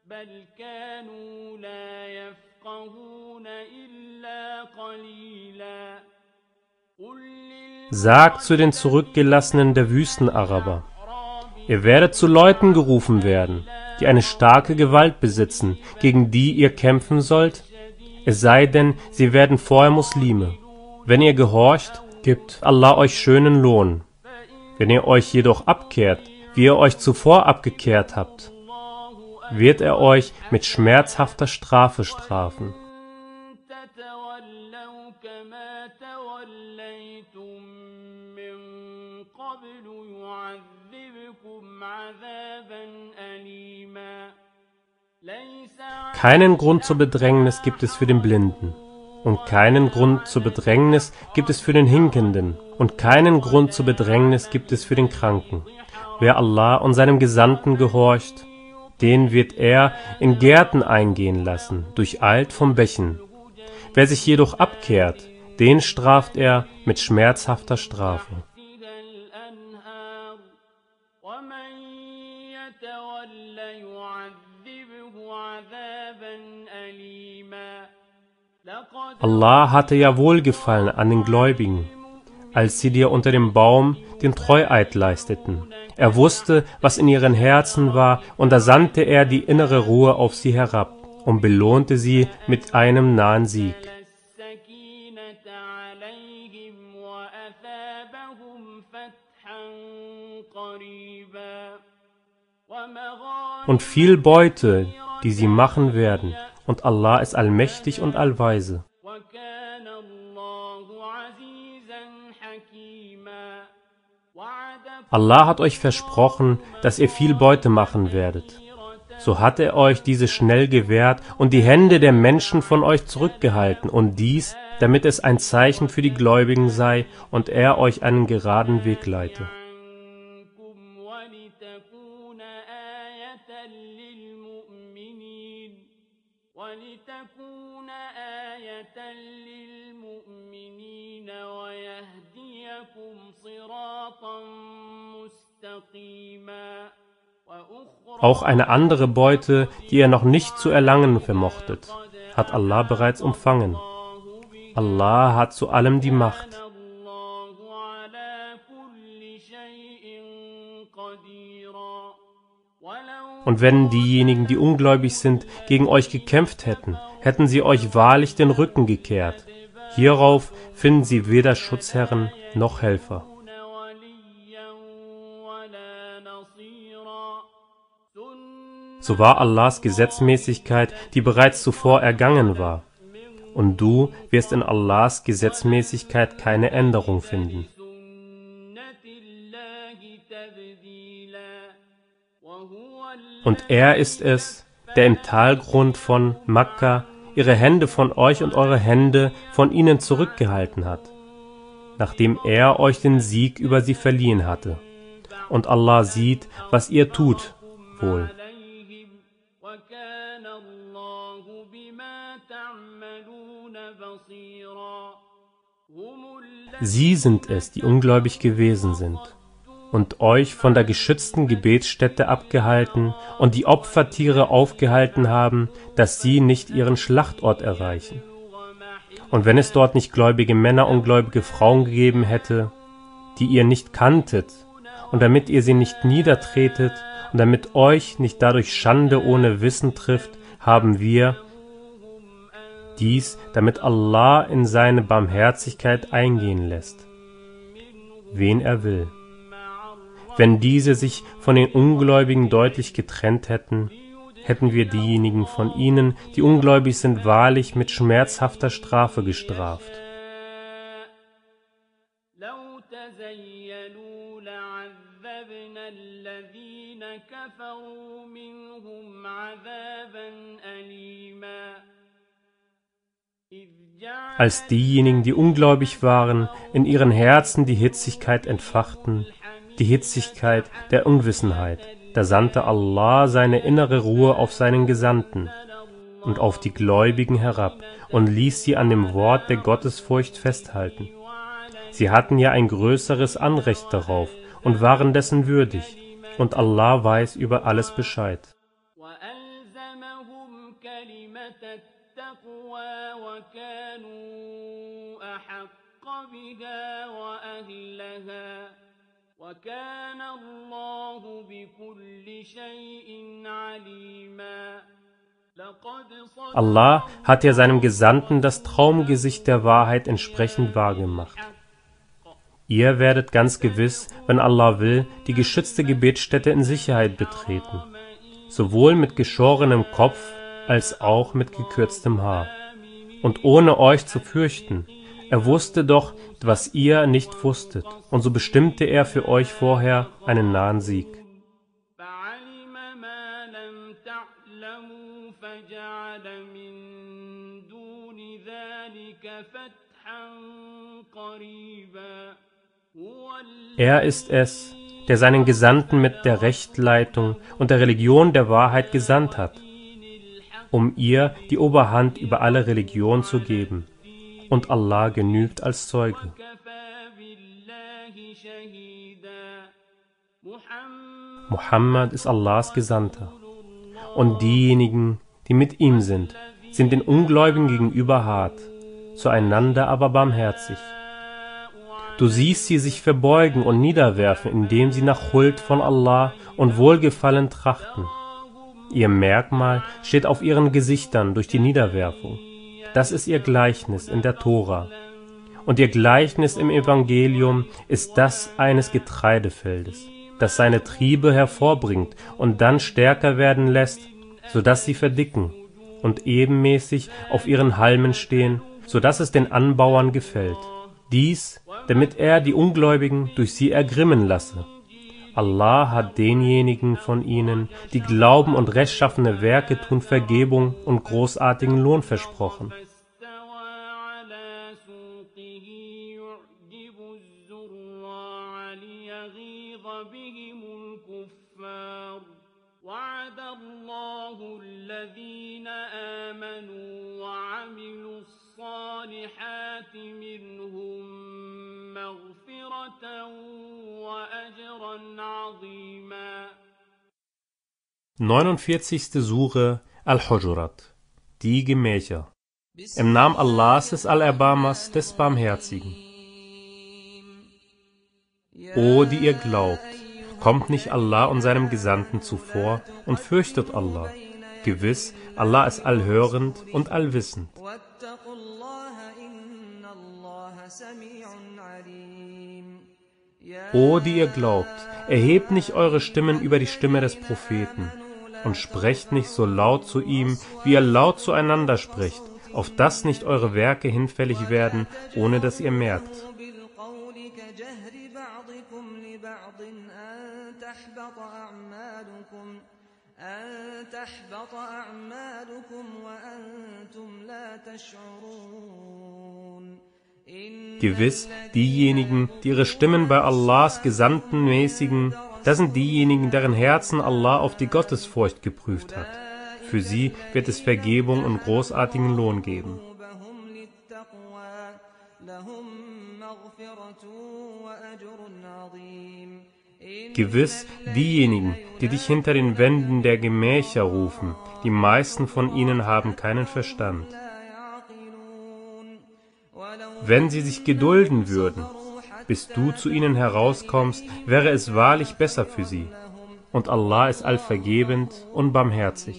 بل كانوا لا يفقهون إلا قليلا قل Sagt zu den Zurückgelassenen der Wüstenaraber, ihr werdet zu Leuten gerufen werden, die eine starke Gewalt besitzen, gegen die ihr kämpfen sollt, es sei denn, sie werden vorher Muslime. Wenn ihr gehorcht, gibt Allah euch schönen Lohn. Wenn ihr euch jedoch abkehrt, wie ihr euch zuvor abgekehrt habt, wird er euch mit schmerzhafter Strafe strafen. Keinen Grund zur Bedrängnis gibt es für den Blinden, und keinen Grund zur Bedrängnis gibt es für den Hinkenden, und keinen Grund zur Bedrängnis gibt es für den Kranken. Wer Allah und seinem Gesandten gehorcht, den wird er in Gärten eingehen lassen, durcheilt vom Bächen. Wer sich jedoch abkehrt, den straft er mit schmerzhafter Strafe. Allah hatte ja Wohlgefallen an den Gläubigen, als sie dir unter dem Baum den Treueid leisteten. Er wusste, was in ihren Herzen war, und da sandte er die innere Ruhe auf sie herab und belohnte sie mit einem nahen Sieg. Und viel Beute, die sie machen werden, und Allah ist allmächtig und allweise. Allah hat euch versprochen, dass ihr viel Beute machen werdet. So hat er euch diese schnell gewährt und die Hände der Menschen von euch zurückgehalten, und dies, damit es ein Zeichen für die Gläubigen sei und er euch einen geraden Weg leite. Auch eine andere Beute, die ihr noch nicht zu erlangen vermochtet, hat Allah bereits umfangen. Allah hat zu allem die Macht. Und wenn diejenigen, die ungläubig sind, gegen euch gekämpft hätten, hätten sie euch wahrlich den Rücken gekehrt. Hierauf finden sie weder Schutzherren noch Helfer. so war Allahs Gesetzmäßigkeit, die bereits zuvor ergangen war. Und du wirst in Allahs Gesetzmäßigkeit keine Änderung finden. Und er ist es, der im Talgrund von Makka ihre Hände von euch und eure Hände von ihnen zurückgehalten hat, nachdem er euch den Sieg über sie verliehen hatte. Und Allah sieht, was ihr tut, wohl. Sie sind es, die ungläubig gewesen sind und euch von der geschützten Gebetsstätte abgehalten und die Opfertiere aufgehalten haben, dass sie nicht ihren Schlachtort erreichen. Und wenn es dort nicht gläubige Männer und gläubige Frauen gegeben hätte, die ihr nicht kanntet, und damit ihr sie nicht niedertretet und damit euch nicht dadurch Schande ohne Wissen trifft, haben wir dies, damit Allah in seine Barmherzigkeit eingehen lässt, wen er will. Wenn diese sich von den Ungläubigen deutlich getrennt hätten, hätten wir diejenigen von ihnen, die ungläubig sind, wahrlich mit schmerzhafter Strafe gestraft. لو تزينوا لعذبنا الذين كفروا منهم عذابا أليما إذ جعل als diejenigen, die ungläubig waren, in ihren Herzen die Hitzigkeit entfachten, die Hitzigkeit der Unwissenheit, da sandte Allah seine innere Ruhe auf seinen Gesandten und auf die Gläubigen herab und ließ sie an dem Wort der Gottesfurcht festhalten. Sie hatten ja ein größeres Anrecht darauf und waren dessen würdig, und Allah weiß über alles Bescheid. التقوى وكانوا أحق بها وأهلها وكان الله بكل شيء عليما لقد صدق Allah hat ja seinem Gesandten das Traumgesicht der Wahrheit entsprechend wahrgemacht. Ihr werdet ganz gewiss, wenn Allah will, die geschützte Gebetsstätte in Sicherheit betreten, sowohl mit geschorenem Kopf als auch mit gekürztem Haar. und ohne euch zu fürchten. Er wusste doch, was ihr nicht wusstet, und so bestimmte er für euch vorher einen nahen Sieg. Er ist es, der seinen Gesandten mit der Rechtleitung und der Religion der Wahrheit gesandt hat um ihr die Oberhand über alle Religionen zu geben. Und Allah genügt als Zeuge. Muhammad ist Allahs Gesandter. Und diejenigen, die mit ihm sind, sind den Ungläubigen gegenüber hart, zueinander aber barmherzig. Du siehst sie sich verbeugen und niederwerfen, indem sie nach Huld von Allah und Wohlgefallen trachten. Ihr Merkmal steht auf ihren Gesichtern durch die Niederwerfung. Das ist ihr Gleichnis in der Tora. Und ihr Gleichnis im Evangelium ist das eines Getreidefeldes, das seine Triebe hervorbringt und dann stärker werden lässt, so dass sie verdicken und ebenmäßig auf ihren Halmen stehen, so dass es den Anbauern gefällt. Dies, damit er die Ungläubigen durch sie ergrimmen lasse. Allah hat denjenigen von ihnen, die glauben und rechtschaffene Werke tun, Vergebung und großartigen Lohn versprochen. مغفرة وأجرا عظيما 49. Sure Al-Hujurat Die Gemächer Im Namen Allahs des Allerbarmers, des Barmherzigen. O, die ihr glaubt, kommt nicht Allah und seinem Gesandten zuvor und fürchtet Allah. Gewiss, Allah ist allhörend und allwissend. O, die ihr glaubt, erhebt nicht eure Stimmen über die Stimme des Propheten und sprecht nicht so laut zu ihm, wie ihr laut zueinander sprecht, auf dass nicht eure Werke hinfällig werden, ohne dass ihr merkt. Gewiss, diejenigen, die ihre Stimmen bei Allahs Gesandten mäßigen, das sind diejenigen, deren Herzen Allah auf die Gottesfurcht geprüft hat. Für sie wird es Vergebung und großartigen Lohn geben. Gewiss, diejenigen, die dich hinter den Wänden der Gemächer rufen, die meisten von ihnen haben keinen Verstand. Wenn sie sich gedulden würden, bis du zu ihnen herauskommst, wäre es wahrlich besser für sie. Und Allah ist allvergebend und barmherzig.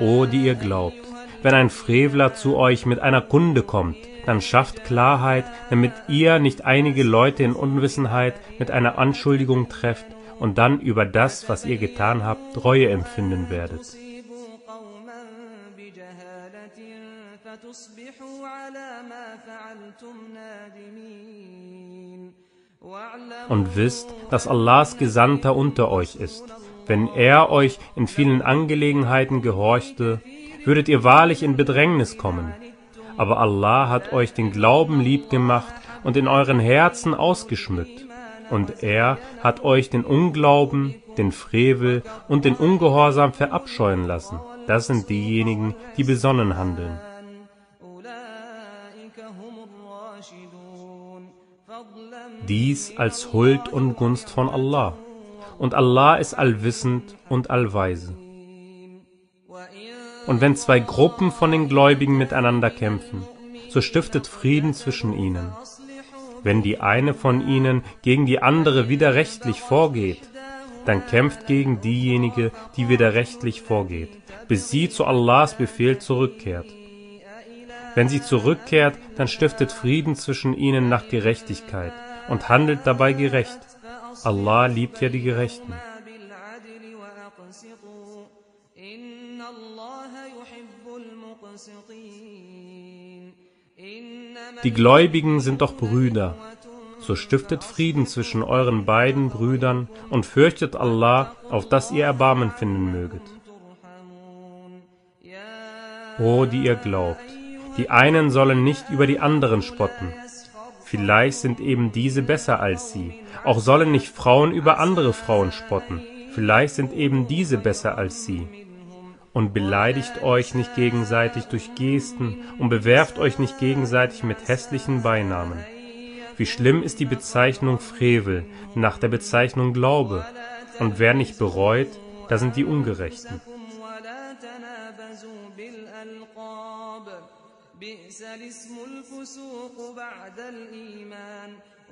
O, die ihr glaubt, wenn ein Frevler zu euch mit einer Kunde kommt, dann schafft Klarheit, damit ihr nicht einige Leute in Unwissenheit mit einer Anschuldigung trefft und dann über das, was ihr getan habt, Reue empfinden werdet. Und wisst, dass Allahs Gesandter unter euch ist. Wenn er euch in vielen Angelegenheiten gehorchte, würdet ihr wahrlich in Bedrängnis kommen. Aber Allah hat euch den Glauben lieb gemacht und in euren Herzen ausgeschmückt. Und er hat euch den Unglauben, den Frevel und den Ungehorsam verabscheuen lassen. Das sind diejenigen, die besonnen handeln. Dies als Huld und Gunst von Allah. Und Allah ist allwissend und allweise. Und wenn zwei Gruppen von den Gläubigen miteinander kämpfen, so stiftet Frieden zwischen ihnen. Wenn die eine von ihnen gegen die andere widerrechtlich vorgeht, dann kämpft gegen diejenige, die widerrechtlich vorgeht, bis sie zu Allahs Befehl zurückkehrt. Wenn sie zurückkehrt, dann stiftet Frieden zwischen ihnen nach Gerechtigkeit und handelt dabei gerecht. Allah liebt ja die Gerechten. Die Gläubigen sind doch Brüder. So stiftet Frieden zwischen euren beiden Brüdern und fürchtet Allah, auf dass ihr Erbarmen finden möget. O, die ihr glaubt, die einen sollen nicht über die anderen spotten. Vielleicht sind eben diese besser als sie. Auch sollen nicht Frauen über andere Frauen spotten. Vielleicht sind eben diese besser als sie und beleidigt euch nicht gegenseitig durch Gesten und bewerft euch nicht gegenseitig mit hässlichen Beinamen. Wie schlimm ist die Bezeichnung Frevel nach der Bezeichnung Glaube, und wer nicht bereut, da sind die Ungerechten.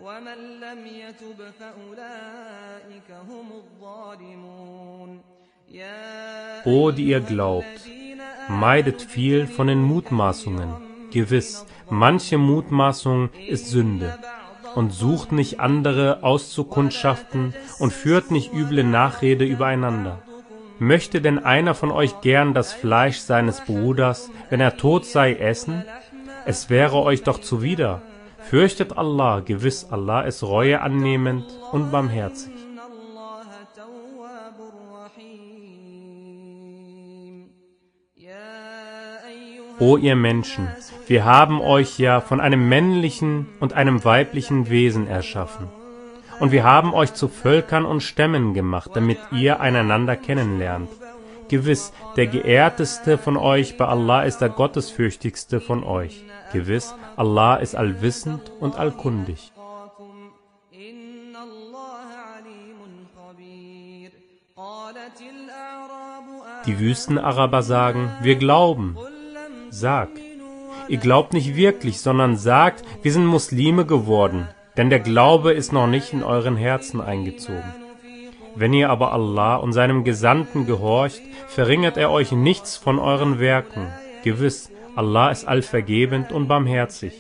ومن لم يتب فأولئك هم الظالمون O, die ihr glaubt, meidet viel von den Mutmaßungen. Gewiss, manche Mutmaßung ist Sünde. Und sucht nicht andere auszukundschaften und führt nicht üble Nachrede übereinander. Möchte denn einer von euch gern das Fleisch seines Bruders, wenn er tot sei, essen? Es wäre euch doch zuwider. Fürchtet Allah, gewiss Allah ist Reue annehmend und barmherzig. O ihr Menschen, wir haben euch ja von einem männlichen und einem weiblichen Wesen erschaffen. Und wir haben euch zu Völkern und Stämmen gemacht, damit ihr einander kennenlernt. Gewiss, der geehrteste von euch bei Allah ist der gottesfürchtigste von euch. Gewiss, Allah ist allwissend und allkundig. Die Wüstenaraber sagen, wir glauben. Sag, ihr glaubt nicht wirklich, sondern sagt, wir sind Muslime geworden, denn der Glaube ist noch nicht in euren Herzen eingezogen. Wenn ihr aber Allah und seinem Gesandten gehorcht, verringert er euch nichts von euren Werken. Gewiss, Allah ist allvergebend und barmherzig.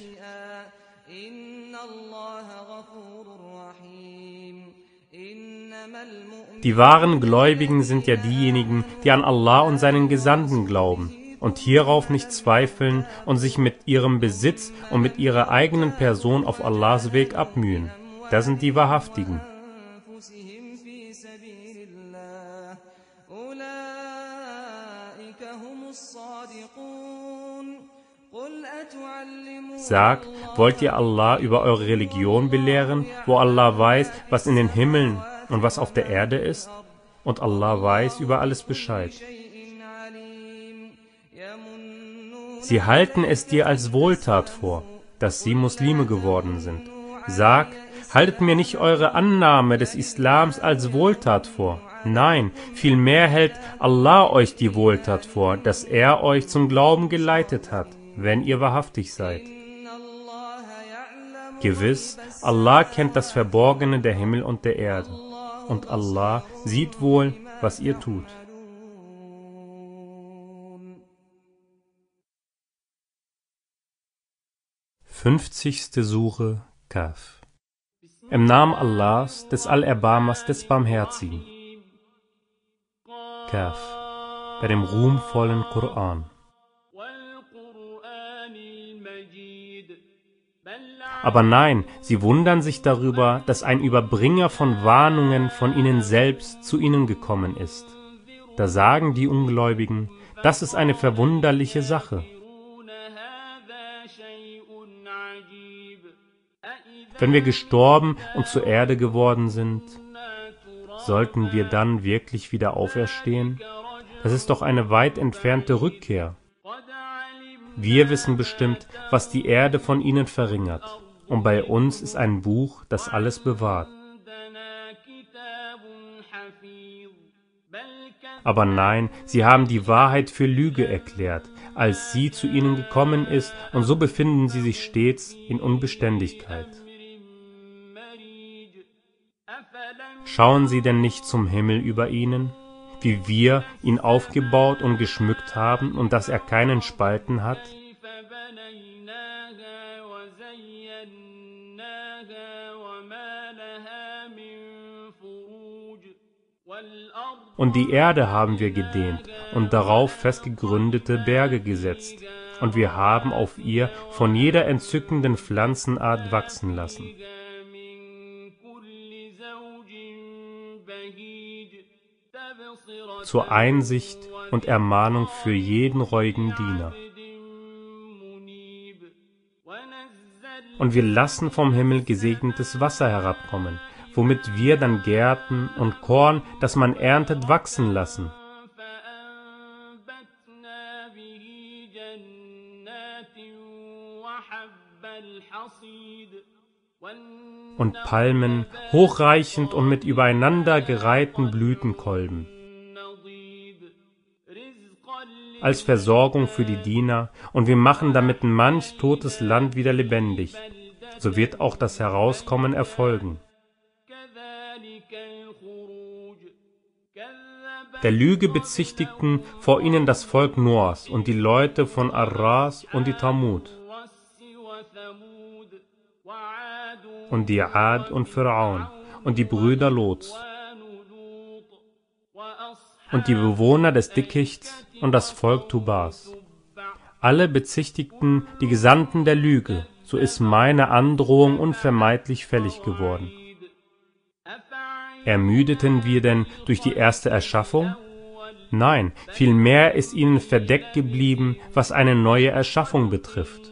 Die wahren Gläubigen sind ja diejenigen, die an Allah und seinen Gesandten glauben und hierauf nicht zweifeln und sich mit ihrem Besitz und mit ihrer eigenen Person auf Allahs Weg abmühen. Das sind die Wahrhaftigen. Sag, wollt ihr Allah über eure Religion belehren, wo Allah weiß, was in den Himmeln und was auf der Erde ist? Und Allah weiß über alles Bescheid. Sie halten es dir als Wohltat vor, dass sie Muslime geworden sind. Sag, haltet mir nicht eure Annahme des Islams als Wohltat vor. Nein, vielmehr hält Allah euch die Wohltat vor, dass er euch zum Glauben geleitet hat, wenn ihr wahrhaftig seid. Gewiss, Allah kennt das Verborgene der Himmel und der Erde, und Allah sieht wohl, was ihr tut. 50. Sure Kaf Im Namen Allahs, des Allerbarmers, des Barmherzigen. Kaf Bei dem ruhmvollen Koran. Aber nein, sie wundern sich darüber, dass ein Überbringer von Warnungen von ihnen selbst zu ihnen gekommen ist. Da sagen die Ungläubigen, das ist eine verwunderliche Sache. Wenn wir gestorben und zur Erde geworden sind, sollten wir dann wirklich wieder auferstehen? Das ist doch eine weit entfernte Rückkehr. Wir wissen bestimmt, was die Erde von ihnen verringert. und bei uns ist ein Buch, das alles bewahrt. Aber nein, sie haben die Wahrheit für Lüge erklärt, als sie zu ihnen gekommen ist, und so befinden sie sich stets in Unbeständigkeit. Schauen sie denn nicht zum Himmel über ihnen, wie wir ihn aufgebaut und geschmückt haben und dass er keinen Spalten hat? Und die Erde haben wir gedehnt und darauf festgegründete Berge gesetzt, und wir haben auf ihr von jeder entzückenden Pflanzenart wachsen lassen. Zur Einsicht und Ermahnung für jeden reuigen Diener. Und wir lassen vom Himmel gesegnetes Wasser herabkommen, womit wir dann Gärten und Korn, das man erntet, wachsen lassen. Und Palmen, hochreichend und mit übereinander gereihten Blütenkolben. Als Versorgung für die Diener, und wir machen damit manch totes Land wieder lebendig. So wird auch das Herauskommen erfolgen. Der Lüge bezichtigten vor ihnen das Volk Noahs und die Leute von Arras und die Tamud und die Ad und Pharaon und die Brüder Lots und die Bewohner des Dickichts und das Volk Tubas. Alle bezichtigten die Gesandten der Lüge, so ist meine Androhung unvermeidlich fällig geworden. Ermüdeten wir denn durch die erste Erschaffung? Nein, vielmehr ist ihnen verdeckt geblieben, was eine neue Erschaffung betrifft.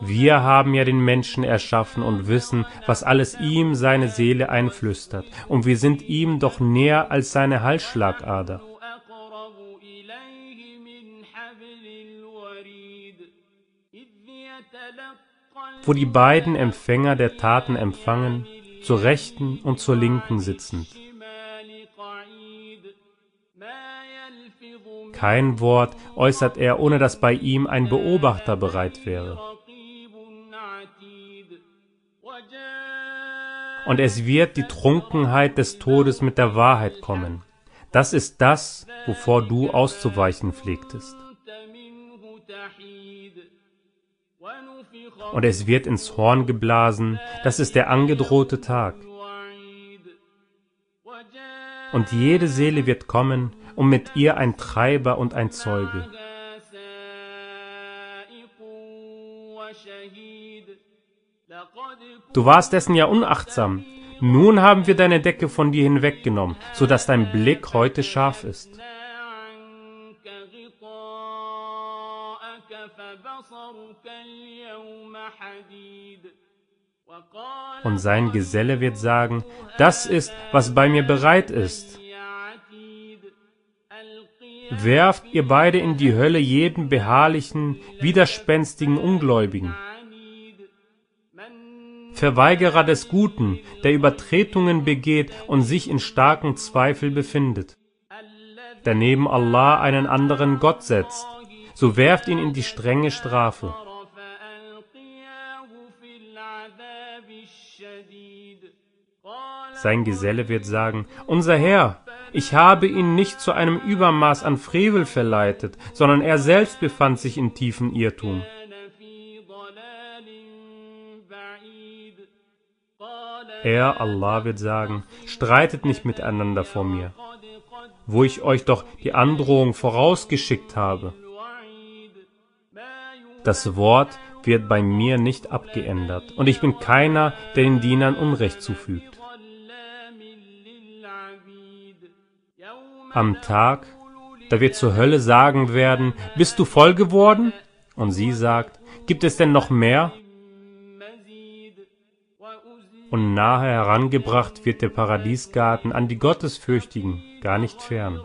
Wir haben ja den Menschen erschaffen und wissen, was alles ihm seine Seele einflüstert, und wir sind ihm doch näher als seine Halsschlagader. wo die beiden Empfänger der Taten empfangen, zur Rechten und zur Linken sitzend. Kein Wort äußert er, ohne dass bei ihm ein Beobachter bereit wäre. Und es wird die Trunkenheit des Todes mit der Wahrheit kommen. Das ist das, wovor du auszuweichen pflegtest. und es wird ins Horn geblasen, das ist der angedrohte Tag. Und jede Seele wird kommen, und mit ihr ein Treiber und ein Zeuge. Du warst dessen ja unachtsam. Nun haben wir deine Decke von dir hinweggenommen, so dass dein Blick heute scharf ist. Und sein Geselle wird sagen, das ist, was bei mir bereit ist. Werft ihr beide in die Hölle jeden beharrlichen, widerspenstigen Ungläubigen. Verweigerer des Guten, der Übertretungen begeht und sich in starken Zweifel befindet, der neben Allah einen anderen Gott setzt, so werft ihn in die strenge Strafe. Sein Geselle wird sagen, Unser Herr, ich habe ihn nicht zu einem Übermaß an Frevel verleitet, sondern er selbst befand sich in tiefem Irrtum. Er, Allah, wird sagen, streitet nicht miteinander vor mir, wo ich euch doch die Androhung vorausgeschickt habe. Das Wort wird bei mir nicht abgeändert, und ich bin keiner, der den Dienern Unrecht zufügt. am Tag, da wir zur Hölle sagen werden, bist du voll geworden? Und sie sagt, gibt es denn noch mehr? Und nahe herangebracht wird der Paradiesgarten an die Gottesfürchtigen, gar nicht fern.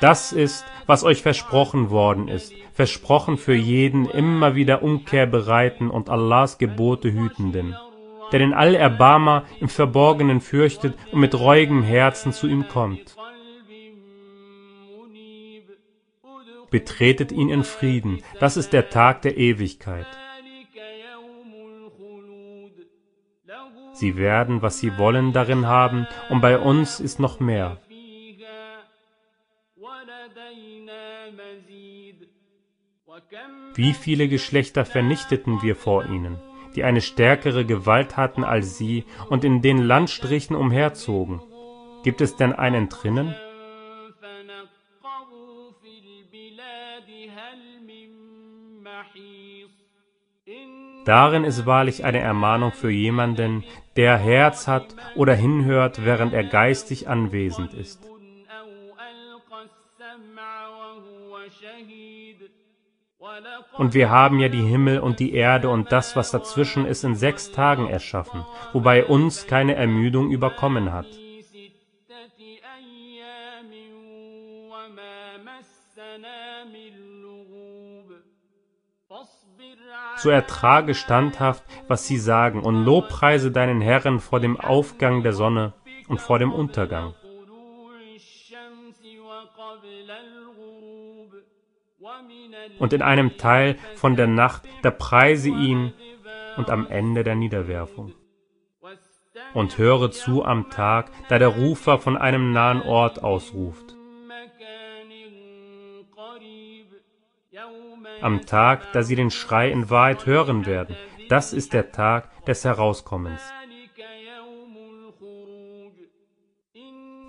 Das ist, was euch versprochen worden ist, versprochen für jeden immer wieder umkehrbereiten und Allahs Gebote hütenden, der den Allerbarmer im Verborgenen fürchtet und mit reuigem Herzen zu ihm kommt. Betretet ihn in Frieden, das ist der Tag der Ewigkeit. Sie werden, was sie wollen, darin haben, und bei uns ist noch mehr. Wie viele Geschlechter vernichteten wir vor ihnen, die eine stärkere Gewalt hatten als sie und in den Landstrichen umherzogen? Gibt es denn ein Entrinnen? Darin ist wahrlich eine Ermahnung für jemanden, der Herz hat oder hinhört, während er geistig anwesend ist. Und wir haben ja die Himmel und die Erde und das, was dazwischen ist, in sechs Tagen erschaffen, wobei uns keine Ermüdung überkommen hat. So ertrage standhaft, was sie sagen, und lobpreise deinen Herrn vor dem Aufgang der Sonne und vor dem Untergang. Und in einem Teil von der Nacht, da preise ihn und am Ende der Niederwerfung. Und höre zu am Tag, da der Rufer von einem nahen Ort ausruft. Am Tag, da sie den Schrei in Wahrheit hören werden. Das ist der Tag des Herauskommens.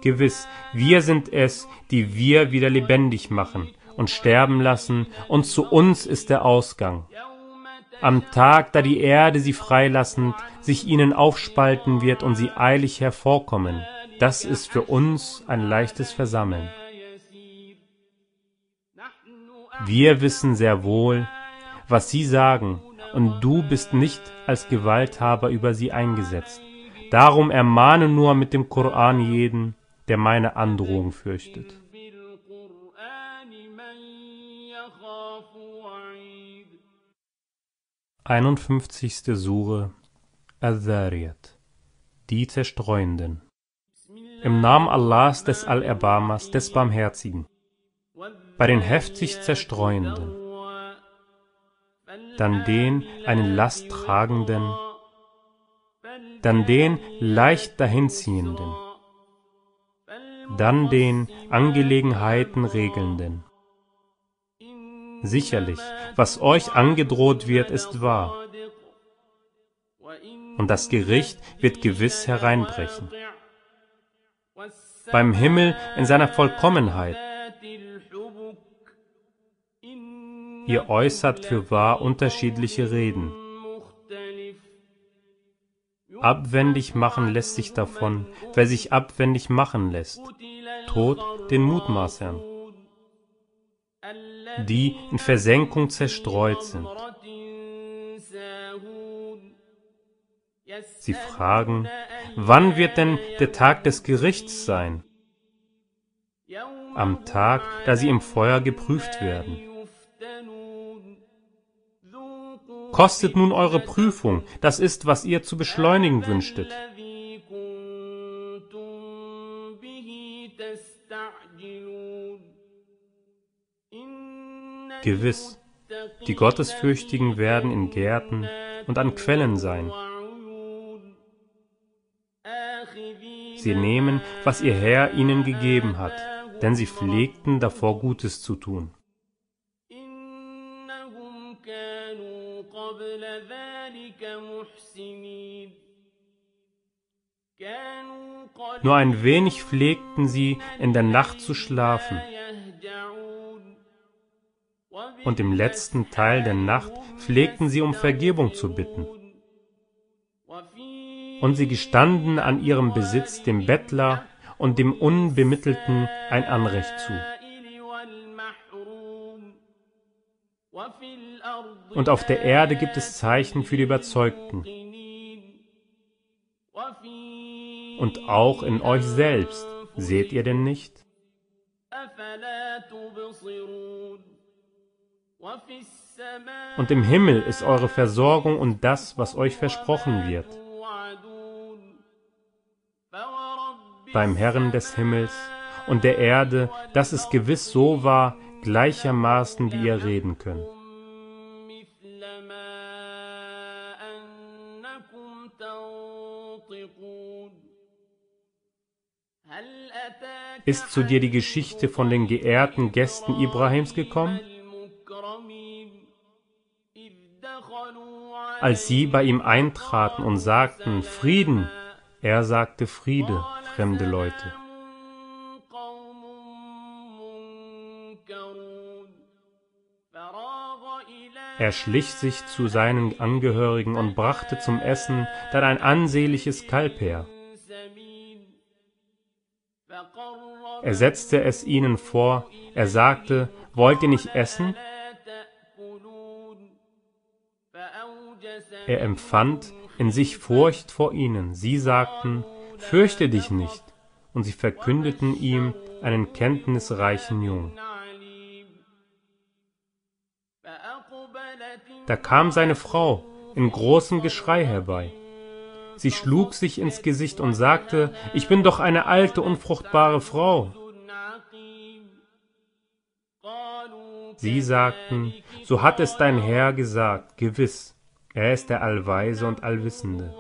Gewiss, wir sind es, die wir wieder lebendig machen und sterben lassen, und zu uns ist der Ausgang. Am Tag, da die Erde sie freilassend sich ihnen aufspalten wird und sie eilig hervorkommen, das ist für uns ein leichtes Versammeln. Wir wissen sehr wohl, was sie sagen, und du bist nicht als Gewalthaber über sie eingesetzt. Darum ermahne nur mit dem Koran jeden, der meine Androhung fürchtet. Einundfünfzigste Sure Al-Dhariyat Die Zerstreuenden Im Namen Allahs des Allerbarmers, des Barmherzigen bei den heftig Zerstreuenden, dann den einen Last tragenden, dann den leicht dahinziehenden, dann den Angelegenheiten regelnden. Sicherlich, was euch angedroht wird, ist wahr. Und das Gericht wird gewiss hereinbrechen. Beim Himmel in seiner Vollkommenheit, Ihr äußert für wahr unterschiedliche Reden. Abwendig machen lässt sich davon, wer sich abwendig machen lässt. Tod den Mutmaßern, die in Versenkung zerstreut sind. Sie fragen, wann wird denn der Tag des Gerichts sein? Am Tag, da sie im Feuer geprüft werden. Kostet nun eure Prüfung, das ist, was ihr zu beschleunigen wünschtet. Gewiss, die Gottesfürchtigen werden in Gärten und an Quellen sein. Sie nehmen, was ihr Herr ihnen gegeben hat, denn sie pflegten davor Gutes zu tun. Nur ein wenig pflegten sie, in der Nacht zu schlafen. Und im letzten Teil der Nacht pflegten sie um Vergebung zu bitten. Und sie gestanden an ihrem Besitz dem Bettler und dem Unbemittelten ein Anrecht zu und auf der Erde gibt es Zeichen für die Überzeugten und auch in euch selbst. Seht ihr denn nicht? Und im Himmel ist eure Versorgung und das, was euch versprochen wird. Beim Herrn des Himmels und der Erde, dass es gewiss so war, gleichermaßen wie ihr reden könnt. Ist zu dir die Geschichte von den geehrten Gästen Ibrahims gekommen? Als sie bei ihm eintraten und sagten, Frieden, er sagte Friede, fremde Leute. Er schlich sich zu seinen Angehörigen und brachte zum Essen dann ein ansehnliches Kalb her. Er setzte es ihnen vor, er sagte, wollt ihr nicht essen? Er empfand in sich Furcht vor ihnen. Sie sagten, fürchte dich nicht. Und sie verkündeten ihm einen kenntnisreichen Jungen. Da kam seine Frau in großem Geschrei herbei. Sie schlug sich ins Gesicht und sagte, ich bin doch eine alte, unfruchtbare Frau. Sie sagten, so hat es dein Herr gesagt, gewiss, er ist der Allweise und Allwissende.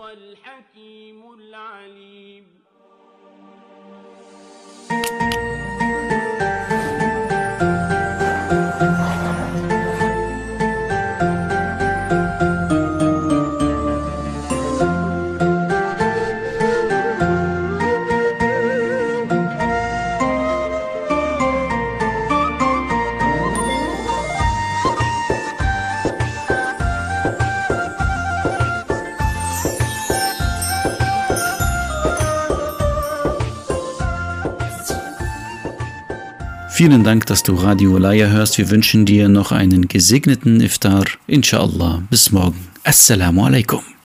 Vielen Dank, dass du Radio Ulaya hörst. Wir wünschen dir noch einen gesegneten Iftar. Inshallah. Bis morgen. Assalamu alaikum.